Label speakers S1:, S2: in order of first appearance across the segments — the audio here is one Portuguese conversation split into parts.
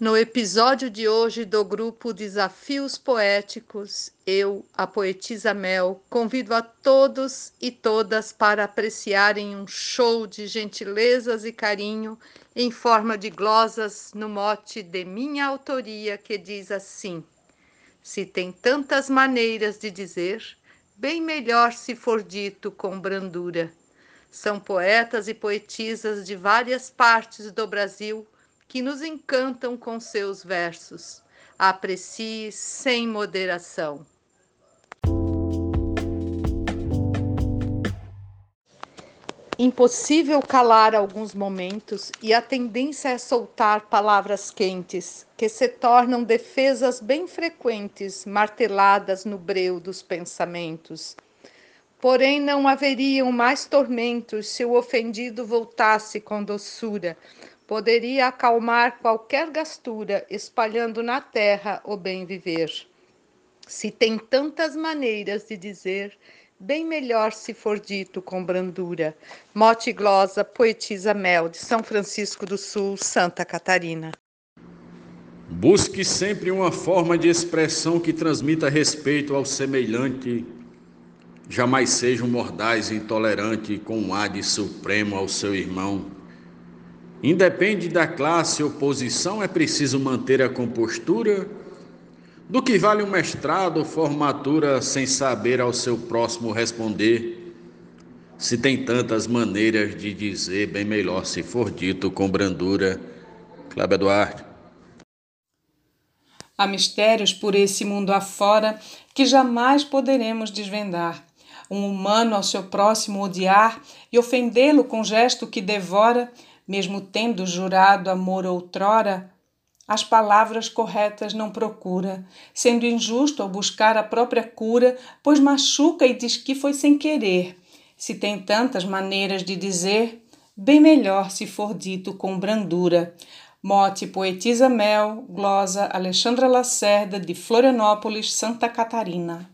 S1: No episódio de hoje do grupo Desafios Poéticos, eu, a poetisa Mel, convido a todos e todas para apreciarem um show de gentilezas e carinho em forma de glosas no mote de minha autoria que diz assim: Se tem tantas maneiras de dizer, bem melhor se for dito com brandura. São poetas e poetisas de várias partes do Brasil que nos encantam com seus versos. Aprecie sem moderação. Impossível calar alguns momentos e a tendência é soltar palavras quentes, que se tornam defesas bem frequentes, marteladas no breu dos pensamentos. Porém, não haveriam mais tormentos se o ofendido voltasse com doçura, poderia acalmar qualquer gastura, espalhando na terra o bem viver. Se tem tantas maneiras de dizer, bem melhor se for dito com brandura. Mote glosa, poetisa Mel, de São Francisco do Sul, Santa Catarina.
S2: Busque sempre uma forma de expressão que transmita respeito ao semelhante. Jamais seja um mordaz intolerante com um ar de supremo ao seu irmão. Independe da classe ou posição, é preciso manter a compostura. Do que vale um mestrado ou formatura sem saber ao seu próximo responder? Se tem tantas maneiras de dizer, bem melhor se for dito com brandura. Cláudio Eduardo.
S3: Há mistérios por esse mundo afora que jamais poderemos desvendar. Um humano ao seu próximo odiar e ofendê-lo com gesto que devora mesmo tendo jurado amor outrora, as palavras corretas não procura, sendo injusto ao buscar a própria cura, pois machuca e diz que foi sem querer. Se tem tantas maneiras de dizer, bem melhor se for dito com brandura. Mote Poetisa Mel, glosa Alexandra Lacerda, de Florianópolis, Santa Catarina.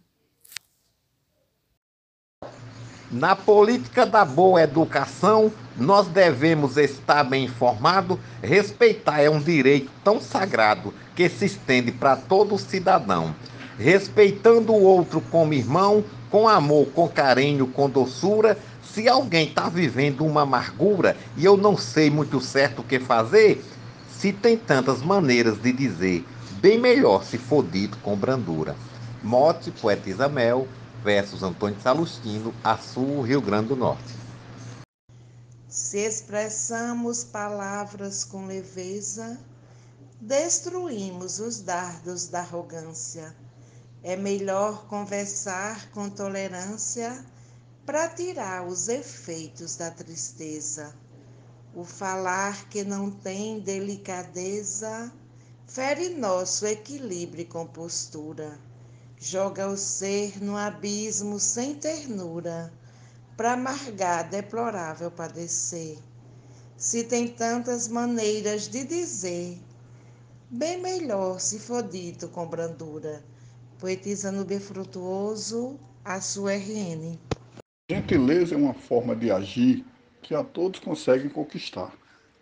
S4: Na política da boa educação, nós devemos estar bem informado. Respeitar é um direito tão sagrado que se estende para todo cidadão. Respeitando o outro como irmão, com amor, com carinho, com doçura. Se alguém está vivendo uma amargura e eu não sei muito certo o que fazer, se tem tantas maneiras de dizer, bem melhor se for dito com brandura. Mote, poetisa Mel, versus Antônio Salustino, Açu, Rio Grande do Norte.
S5: Se expressamos palavras com leveza, destruímos os dardos da arrogância. É melhor conversar com tolerância para tirar os efeitos da tristeza. O falar que não tem delicadeza fere nosso equilíbrio e compostura. Joga o ser no abismo sem ternura para amargar deplorável padecer. Se tem tantas maneiras de dizer, bem melhor se for dito com brandura. Poetisa Nubia Frutuoso, a sua RN.
S6: Gentileza é uma forma de agir que a todos conseguem conquistar.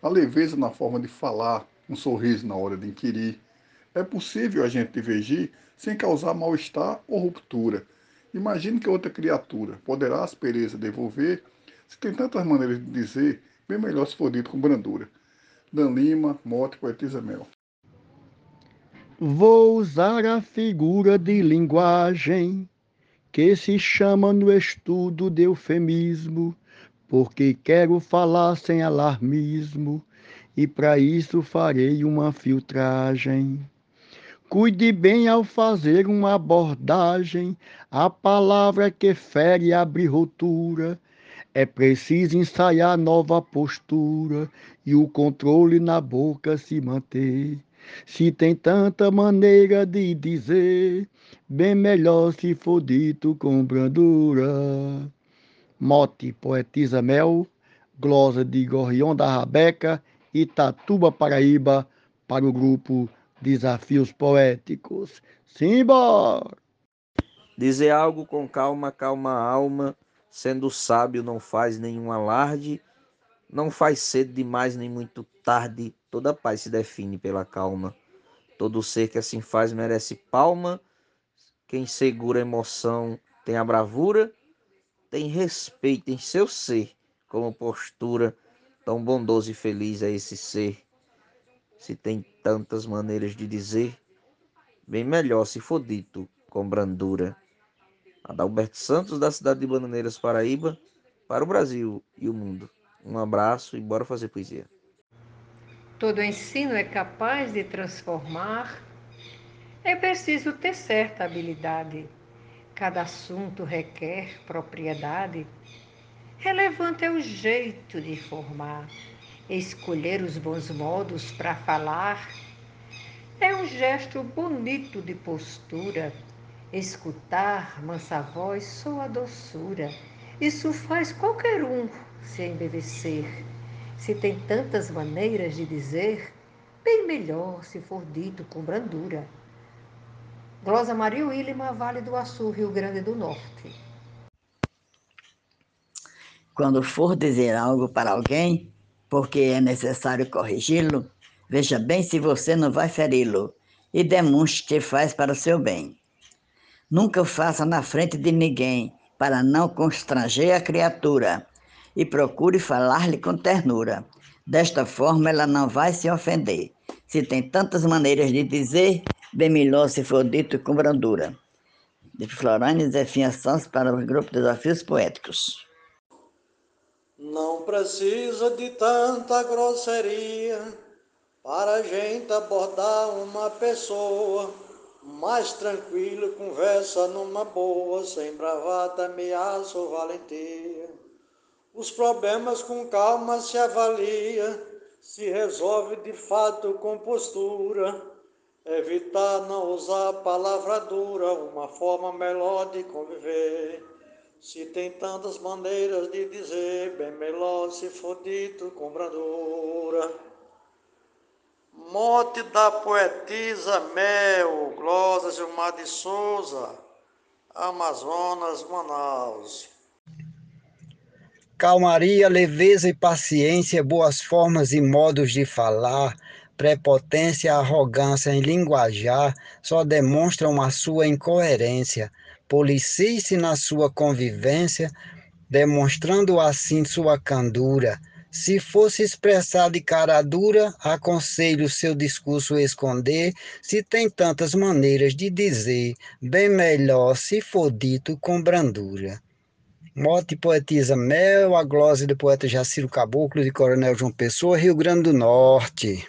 S6: A leveza na forma de falar, um sorriso na hora de inquirir. É possível a gente divergir sem causar mal-estar ou ruptura Imagine que outra criatura poderá aspereza devolver, se tem tantas maneiras de dizer, bem melhor se for dito com brandura. Dan Lima, Mote, Poetisa Mel.
S7: Vou usar a figura de linguagem que se chama no estudo de eufemismo, porque quero falar sem alarmismo e para isso farei uma filtragem. Cuide bem ao fazer uma abordagem, a palavra que fere abre rotura. É preciso ensaiar nova postura e o controle na boca se manter. Se tem tanta maneira de dizer, bem melhor se for dito com brandura. Mote Poetisa Mel, glosa de Gorrião da Rabeca, Itatuba, Paraíba, para o grupo desafios poéticos. Simbora!
S8: Dizer algo com calma, calma alma, sendo sábio não faz nenhum alarde, Não faz cedo demais nem muito tarde, toda paz se define pela calma. Todo ser que assim faz merece palma. Quem segura emoção tem a bravura, tem respeito em seu ser, como postura. Tão bondoso e feliz é esse ser. Se tem tantas maneiras de dizer, bem melhor se for dito com brandura. Adalberto Santos, da cidade de Bananeiras, Paraíba, para o Brasil e o mundo. Um abraço e bora fazer poesia.
S9: Todo ensino é capaz de transformar. É preciso ter certa habilidade. Cada assunto requer propriedade. Relevante é o jeito de formar. Escolher os bons modos para falar. É um gesto bonito de postura. Escutar mansa voz soa doçura. Isso faz qualquer um se embevecer. Se tem tantas maneiras de dizer, bem melhor se for dito com brandura. Glosa Maria Willima, Vale do Açu, Rio Grande do Norte.
S10: Quando for dizer algo para alguém, porque é necessário corrigi-lo, veja bem se você não vai feri-lo e demonstre que faz para o seu bem. Nunca faça na frente de ninguém, para não constranger a criatura e procure falar-lhe com ternura. Desta forma, ela não vai se ofender. Se tem tantas maneiras de dizer, bem melhor se for dito com brandura. De Florânia Zefinha Santos para o Grupo Desafios Poéticos.
S11: Não precisa de tanta grosseria para a gente abordar uma pessoa. Mais tranquilo, conversa numa boa, sem bravata, ameaça ou valentia. Os problemas com calma se avalia, se resolve de fato com postura. Evitar não usar palavra dura, uma forma melhor de conviver. Se tem tantas maneiras de dizer, bem melhor se for dito com brandura. Mote da poetisa Mel, Glosa Gilmar de Souza, Amazonas, Manaus.
S12: Calmaria, leveza e paciência, boas formas e modos de falar, prepotência, arrogância em linguajar só demonstram a sua incoerência. Policie-se na sua convivência, demonstrando assim sua candura. Se fosse expressar de cara dura, aconselho seu discurso esconder, se tem tantas maneiras de dizer, bem melhor se for dito com brandura. Mote poetisa Mel, a glose do poeta Jaciro Caboclo, de Coronel João Pessoa, Rio Grande do Norte.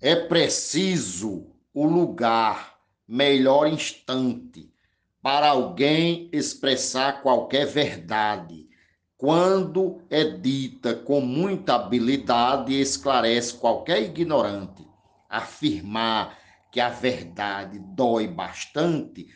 S4: É preciso o lugar, melhor instante, para alguém expressar qualquer verdade. Quando é dita com muita habilidade, esclarece qualquer ignorante. Afirmar que a verdade dói bastante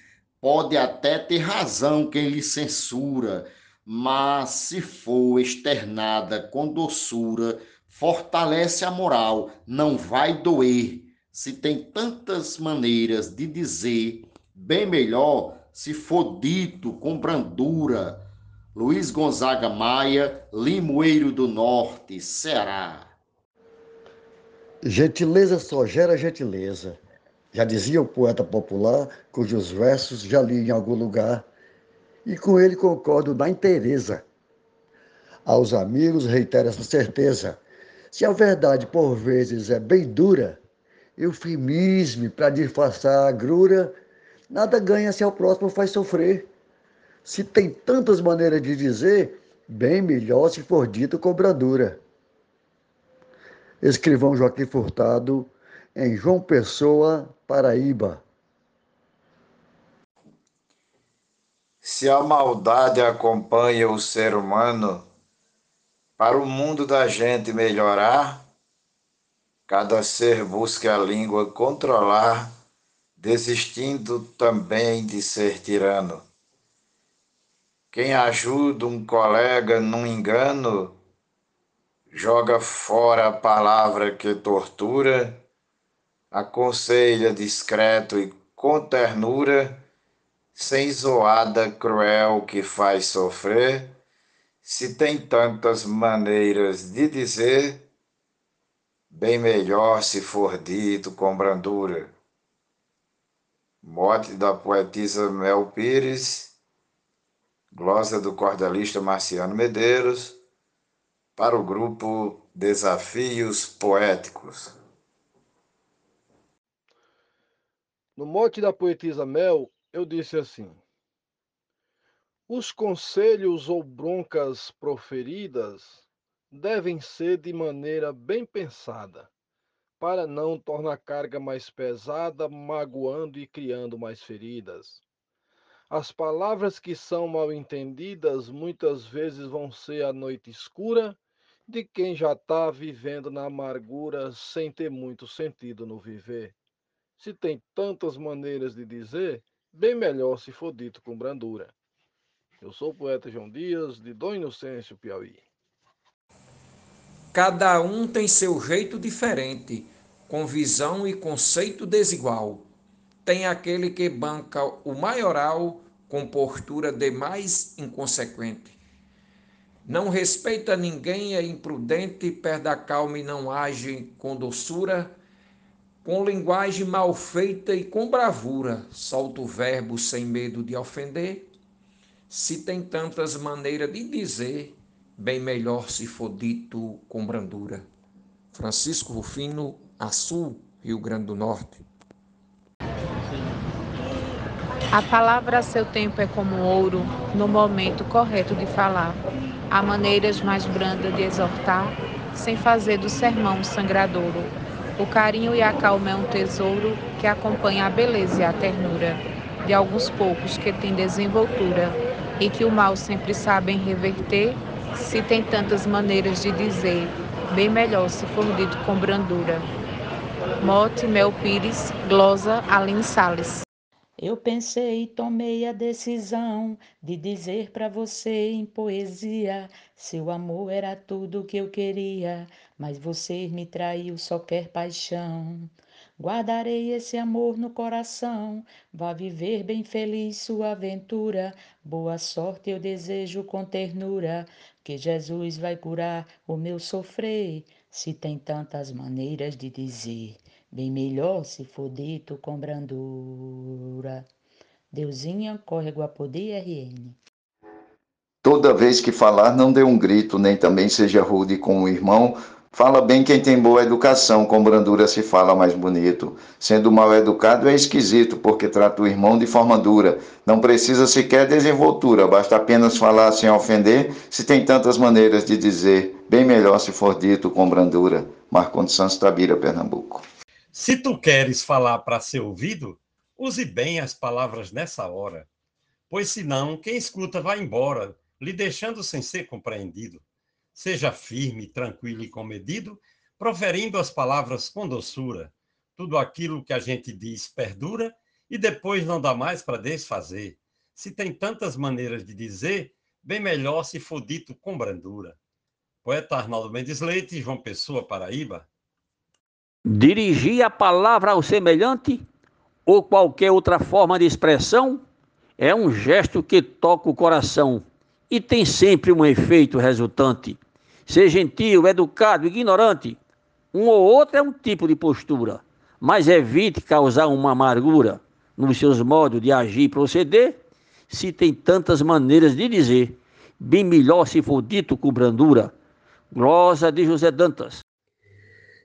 S4: Pode até ter razão quem lhe censura, mas se for externada com doçura, fortalece a moral, não vai doer. Se tem tantas maneiras de dizer, bem melhor se for dito com brandura. Luiz Gonzaga Maia, Limoeiro do Norte, Ceará.
S7: Gentileza só gera gentileza. Já dizia o poeta popular, cujos versos já li em algum lugar, e com ele concordo na inteireza. Aos amigos reitero essa certeza. Se a verdade por vezes é bem dura, eufemisme para disfarçar a agrura, nada ganha se ao próximo faz sofrer. Se tem tantas maneiras de dizer, bem melhor se for dito com brandura. Escrivão Joaquim Furtado, em João Pessoa, Paraíba.
S13: Se a maldade acompanha o ser humano, para o mundo da gente melhorar, cada ser busca a língua controlar, desistindo também de ser tirano. Quem ajuda um colega num engano, joga fora a palavra que tortura aconselha discreto e com ternura, sem zoada cruel que faz sofrer, Se tem tantas maneiras de dizer, bem melhor se for dito com brandura. Mote da poetisa Mel Pires, glosa do cordelista Marciano Medeiros, para o grupo Desafios Poéticos.
S14: No mote da poetisa Mel, eu disse assim: Os conselhos ou broncas proferidas devem ser de maneira bem pensada, para não tornar a carga mais pesada, magoando e criando mais feridas. As palavras que são mal entendidas muitas vezes vão ser a noite escura de quem já está vivendo na amargura sem ter muito sentido no viver. Se tem tantas maneiras de dizer, bem melhor se for dito com brandura. Eu sou o poeta João Dias, de Dom Inocêncio, Piauí.
S15: Cada um tem seu jeito diferente, com visão e conceito desigual. Tem aquele que banca o maioral com postura demais inconsequente. Não respeita ninguém, é imprudente, perde a calma e não age com doçura com linguagem mal feita e com bravura, solta o verbo sem medo de ofender. Se tem tantas maneiras de dizer, bem melhor se for dito com brandura. Francisco Rufino, Açu, Rio Grande do Norte.
S1: A palavra a seu tempo é como ouro, no momento correto de falar. Há maneiras mais brandas de exortar, sem fazer do sermão um sangradouro o carinho e a calma é um tesouro que acompanha a beleza e a ternura de alguns poucos que têm desenvoltura e que o mal sempre sabem reverter, se tem tantas maneiras de dizer, bem melhor se for dito com brandura. Mote Mel Pires, glosa Aline Sales.
S16: Eu pensei e tomei a decisão de dizer para você em poesia: seu amor era tudo que eu queria, mas você me traiu, só quer paixão. Guardarei esse amor no coração, vá viver bem feliz sua aventura. Boa sorte eu desejo com ternura, que Jesus vai curar o meu sofrer. Se tem tantas maneiras de dizer Bem melhor se for dito com brandura. Deusinha, córrego a poder RN.
S13: Toda vez que falar, não dê um grito, nem também seja rude com o irmão. Fala bem quem tem boa educação, com brandura se fala mais bonito. Sendo mal educado é esquisito, porque trata o irmão de forma dura. Não precisa sequer desenvoltura, basta apenas falar sem ofender, se tem tantas maneiras de dizer. Bem melhor se for dito com brandura. Marcondes Santos Tabira, Pernambuco.
S17: Se tu queres falar para ser ouvido, use bem as palavras nessa hora, pois senão quem escuta vai embora, lhe deixando sem ser compreendido. Seja firme, tranquilo e comedido, proferindo as palavras com doçura. Tudo aquilo que a gente diz perdura e depois não dá mais para desfazer. Se tem tantas maneiras de dizer, bem melhor se for dito com brandura. Poeta Arnaldo Mendes Leite, João Pessoa, Paraíba.
S8: Dirigir a palavra ao semelhante ou qualquer outra forma de expressão é um gesto que toca o coração e tem sempre um efeito resultante. Ser gentil, educado, ignorante, um ou outro é um tipo de postura, mas evite causar uma amargura nos seus modos de agir e proceder, se tem tantas maneiras de dizer, bem melhor se for dito com brandura. Glosa de José Dantas.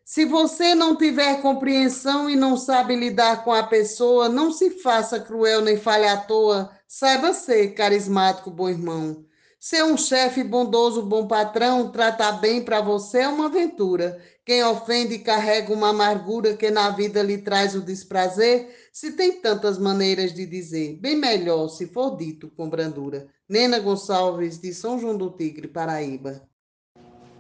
S18: Se você não tiver compreensão e não sabe lidar com a pessoa, não se faça cruel nem fale à toa. Saiba ser carismático, bom irmão. Ser um chefe bondoso, bom patrão, tratar bem para você é uma aventura. Quem ofende carrega uma amargura que na vida lhe traz o desprazer. Se tem tantas maneiras de dizer, bem melhor se for dito com brandura. Nena Gonçalves, de São João do Tigre, Paraíba.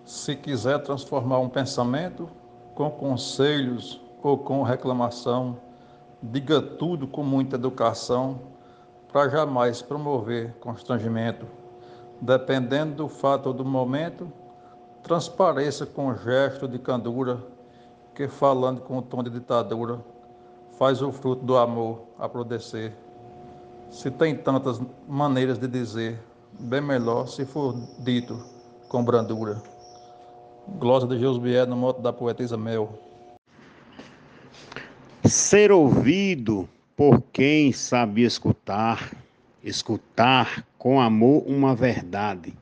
S19: Se quiser transformar um pensamento, com conselhos ou com reclamação, diga tudo com muita educação, para jamais promover constrangimento. Dependendo do fato ou do momento, transpareça com gesto de candura, que falando com o tom de ditadura, faz o fruto do amor aprodescer. Se tem tantas maneiras de dizer, bem melhor se for dito com brandura. Glosa de Josbié no moto da poetisa Mel.
S20: Ser ouvido por quem sabe escutar, escutar com amor uma verdade,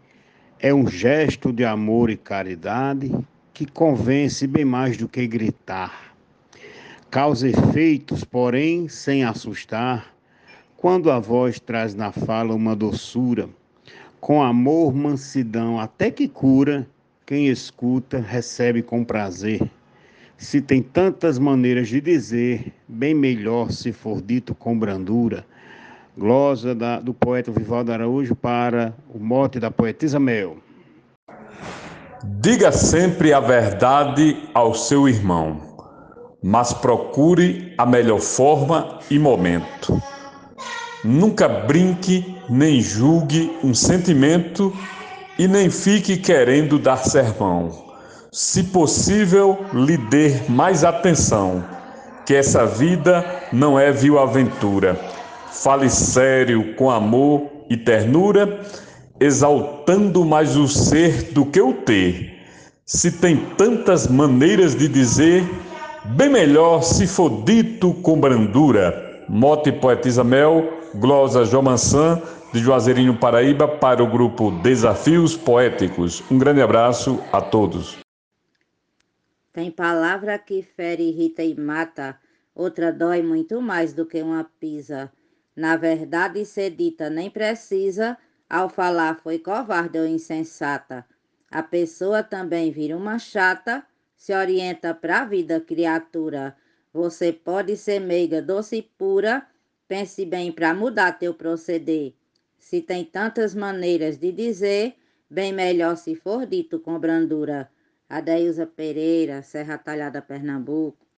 S20: é um gesto de amor e caridade que convence bem mais do que gritar. Causa efeitos, porém, sem assustar, quando a voz traz na fala uma doçura, com amor, mansidão, até que cura, quem escuta recebe com prazer. Se tem tantas maneiras de dizer, bem melhor se for dito com brandura. Glosa da, do poeta Vivaldo Araújo para o mote da poetisa Mel.
S21: Diga sempre a verdade ao seu irmão, mas procure a melhor forma e momento. Nunca brinque nem julgue um sentimento e nem fique querendo dar sermão. Se possível, lhe dê mais atenção, que essa vida não é vil aventura. Fale sério, com amor e ternura, exaltando mais o ser do que o ter. Se tem tantas maneiras de dizer, bem melhor se for dito com brandura. Mote Poetisa Mel, glosa Jomansan, de Juazeirinho, Paraíba, para o grupo Desafios Poéticos. Um grande abraço a todos.
S22: Tem palavra que fere, irrita e mata, outra dói muito mais do que uma pisa. Na verdade, ser dita nem precisa, ao falar foi covarde ou insensata. A pessoa também vira uma chata, se orienta para a vida, criatura. Você pode ser meiga, doce e pura, pense bem para mudar teu proceder. Se tem tantas maneiras de dizer, bem melhor se for dito com brandura. Adeilza Pereira, Serra Talhada, Pernambuco.